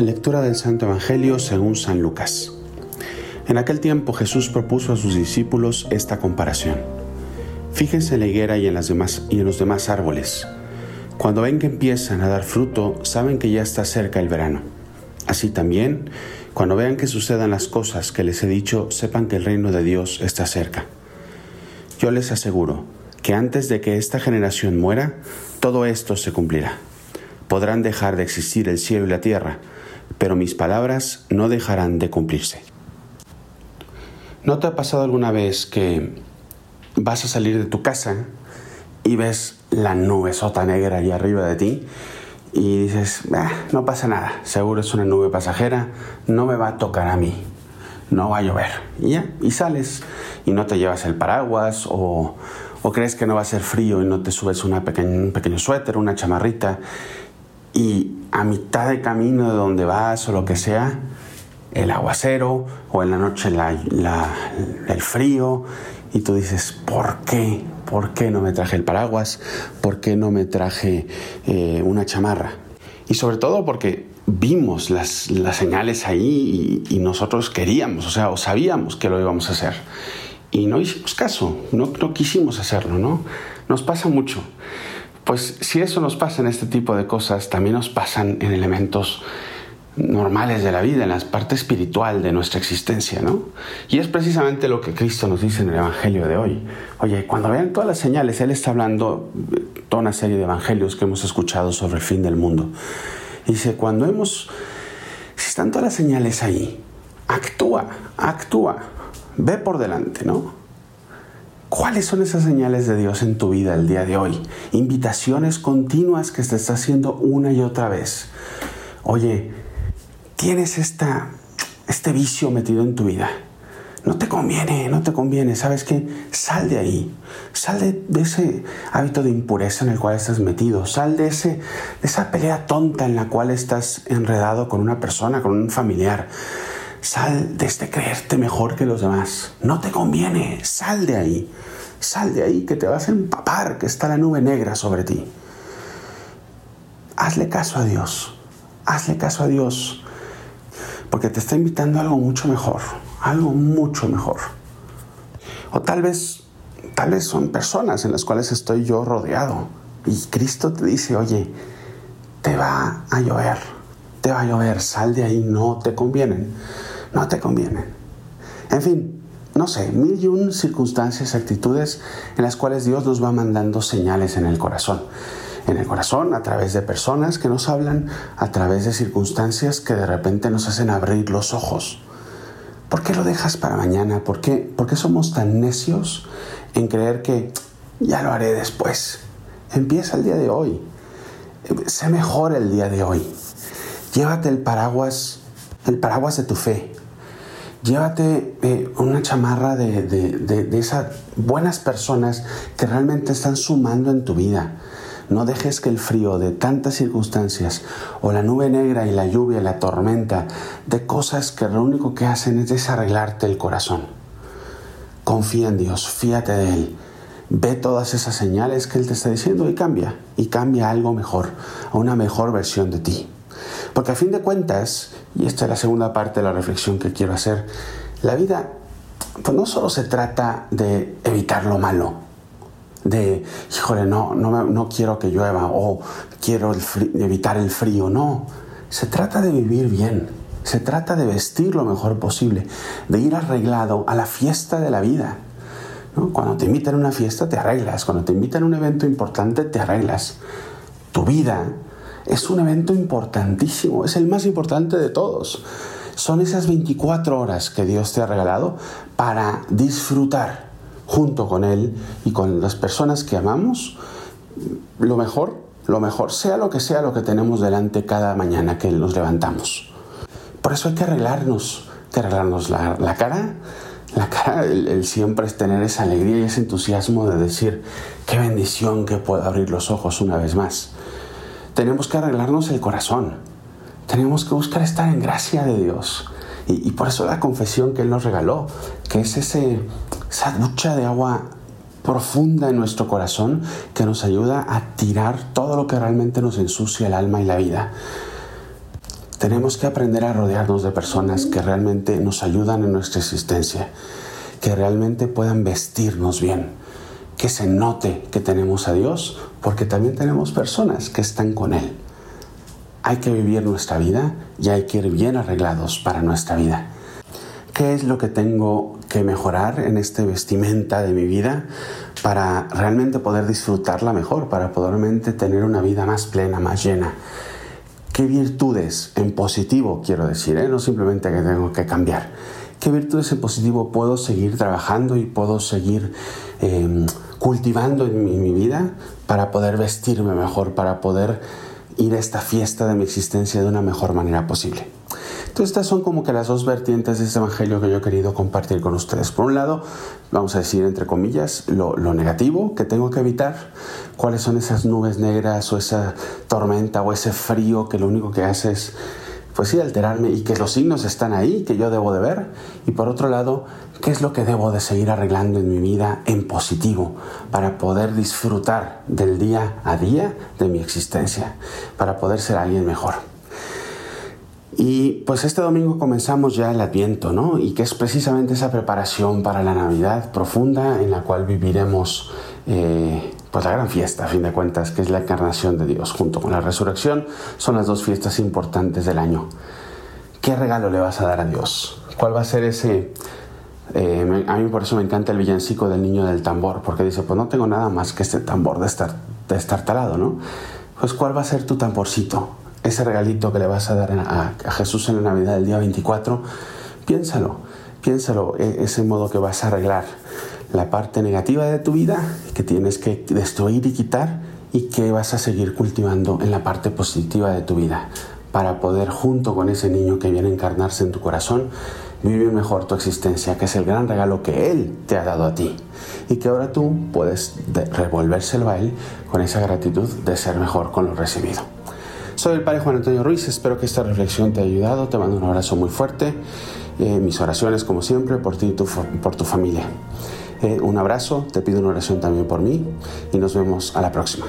Lectura del Santo Evangelio según San Lucas. En aquel tiempo Jesús propuso a sus discípulos esta comparación. Fíjense en la higuera y en, las demás, y en los demás árboles. Cuando ven que empiezan a dar fruto, saben que ya está cerca el verano. Así también, cuando vean que sucedan las cosas que les he dicho, sepan que el reino de Dios está cerca. Yo les aseguro que antes de que esta generación muera, todo esto se cumplirá. Podrán dejar de existir el cielo y la tierra, pero mis palabras no dejarán de cumplirse. ¿No te ha pasado alguna vez que vas a salir de tu casa y ves la nube sota negra allá arriba de ti y dices, ah, no pasa nada, seguro es una nube pasajera, no me va a tocar a mí, no va a llover. Y ya, y sales y no te llevas el paraguas o, crees que no va a ser frío y no te subes una un pequeño suéter, una chamarrita y a mitad de camino de donde vas o lo que sea, el aguacero o en la noche el frío y tú dices, ¿por qué? ¿Por qué no me traje el paraguas? ¿Por qué no me traje eh, una chamarra? Y sobre todo porque vimos las, las señales ahí y, nosotros queríamos, o sea, o sabíamos que lo íbamos a hacer. Y no hicimos caso, no, no quisimos hacerlo, ¿no? Nos pasa mucho. Pues si eso nos pasa en este tipo de cosas, también nos pasan en elementos normales de la vida, en la parte espiritual de nuestra existencia, ¿no? Y es precisamente lo que Cristo nos dice en el Evangelio de hoy. Oye, cuando vean todas las señales, Él está hablando toda una serie de evangelios que hemos escuchado sobre el fin del mundo. dice, cuando hemos, si están todas las señales ahí, actúa, actúa, ve por delante, ¿no? ¿Cuáles son esas señales de Dios en tu vida el día de hoy? Invitaciones continuas que te está haciendo una y otra vez. Oye, tienes esta, este vicio metido en tu vida. No te conviene, no te conviene. ¿Sabes qué? Sal de ahí. Sal de, ese hábito de impureza en el cual estás metido. Sal de, ese, de esa pelea tonta en la cual estás enredado con una persona, con un familiar. Sal de este creerte mejor que los demás. No te conviene. Sal de ahí. Sal de ahí que te vas a empapar, que está la nube negra sobre ti. Hazle caso a Dios. Hazle caso a Dios. Porque te está invitando a algo mucho mejor. Algo mucho mejor. O tal vez, tal vez son personas en las cuales estoy yo rodeado. Y Cristo te dice, oye, te va a llover. Te va a llover. Sal de ahí. No te convienen no te conviene. En fin, no sé, mil y un circunstancias, actitudes en las cuales Dios nos va mandando señales en el corazón. En el corazón, a través de personas que nos hablan, a través de circunstancias que de repente nos hacen abrir los ojos. ¿Por qué lo dejas para mañana? ¿Por qué, ¿Por qué somos tan necios en creer que ya lo haré después? Empieza el día de hoy. Sé mejor el día de hoy. Llévate el paraguas, el paraguas de tu fe, Llévate eh, una chamarra de, de, esas buenas personas que realmente están sumando en tu vida. No dejes que el frío de tantas circunstancias o la nube negra y la lluvia la tormenta de cosas que lo único que hacen es desarreglarte el corazón. Confía en Dios, fíate de Él. Ve todas esas señales que Él te está diciendo y cambia. Y cambia algo mejor, a una mejor versión de ti. Porque a fin de cuentas, y esta es la segunda parte de la reflexión que quiero hacer, la vida pues no solo se trata de evitar lo malo, de, híjole, no, no, no quiero que llueva o quiero evitar el frío, no, se trata de vivir bien, se trata de vestir lo mejor posible, de ir arreglado a la fiesta de la vida. Cuando te invitan a una fiesta te arreglas, cuando te invitan a un evento importante te arreglas. Tu vida es un evento importantísimo, es el más importante de todos. Son esas 24 horas que Dios te ha regalado para disfrutar junto con Él y con las personas que amamos lo mejor, lo mejor, sea lo que sea lo que tenemos delante cada mañana que nos levantamos. Por eso hay que arreglarnos, que arreglarnos la, cara, la cara, el, el, siempre es tener esa alegría y ese entusiasmo de decir, qué bendición que puedo abrir los ojos una vez más tenemos que arreglarnos el corazón. Tenemos que buscar estar en gracia de Dios. Y, por eso la confesión que Él nos regaló, que es ese, esa ducha de agua profunda en nuestro corazón que nos ayuda a tirar todo lo que realmente nos ensucia el alma y la vida. Tenemos que aprender a rodearnos de personas que realmente nos ayudan en nuestra existencia, que realmente puedan vestirnos bien, que se note que tenemos a Dios, porque también tenemos personas que están con Él. Hay que vivir nuestra vida y hay que ir bien arreglados para nuestra vida. ¿Qué es lo que tengo que mejorar en este vestimenta de mi vida para realmente poder disfrutarla mejor, para poder realmente tener una vida más plena, más llena? ¿Qué virtudes en positivo quiero decir? Eh? No simplemente que tengo que cambiar. ¿Qué virtudes en positivo puedo seguir trabajando y puedo seguir em, cultivando en mi vida para poder vestirme mejor, para poder ir a esta fiesta de mi existencia de una mejor manera posible? Entonces estas son como que las dos vertientes de este evangelio que yo he querido compartir con ustedes. Por un lado, vamos a decir entre comillas, lo, negativo que tengo que evitar, cuáles son esas nubes negras o esa tormenta o ese frío que lo único que hace es pues sí, alterarme y que los signos están ahí, que yo debo de ver. Y por otro lado, ¿qué es lo que debo de seguir arreglando en mi vida en positivo para poder disfrutar del día a día de mi existencia, para poder ser alguien mejor? Y pues este domingo comenzamos ya el Adviento, ¿no? Y que es precisamente esa preparación para la Navidad profunda en la cual viviremos eh, pues la gran fiesta, a fin de cuentas, que es la encarnación de Dios junto con la resurrección. Son las dos fiestas importantes del año. ¿Qué regalo le vas a dar a Dios? ¿Cuál va a ser ese... Eh, a mí por eso me encanta el villancico del niño del tambor, porque dice, pues no tengo nada más que este tambor de estar, de estar talado, ¿no? Pues ¿cuál va a ser tu tamborcito? ese regalito que le vas a dar a, Jesús en la Navidad del día 24, piénsalo, piénsalo, e, ese modo que vas a arreglar la parte negativa de tu vida que tienes que destruir y quitar y que vas a seguir cultivando en la parte positiva de tu vida para poder junto con ese niño que viene a encarnarse en tu corazón vivir mejor tu existencia, que es el gran regalo que Él te ha dado a ti y que ahora tú puedes revolvérselo a Él con esa gratitud de ser mejor con lo recibido. Soy el Padre Juan Antonio Ruiz, espero que esta reflexión te haya ayudado, te mando un abrazo muy fuerte, eh, mis oraciones como siempre por ti y por tu familia. Eh, un abrazo, te pido una oración también por mí y nos vemos a la próxima.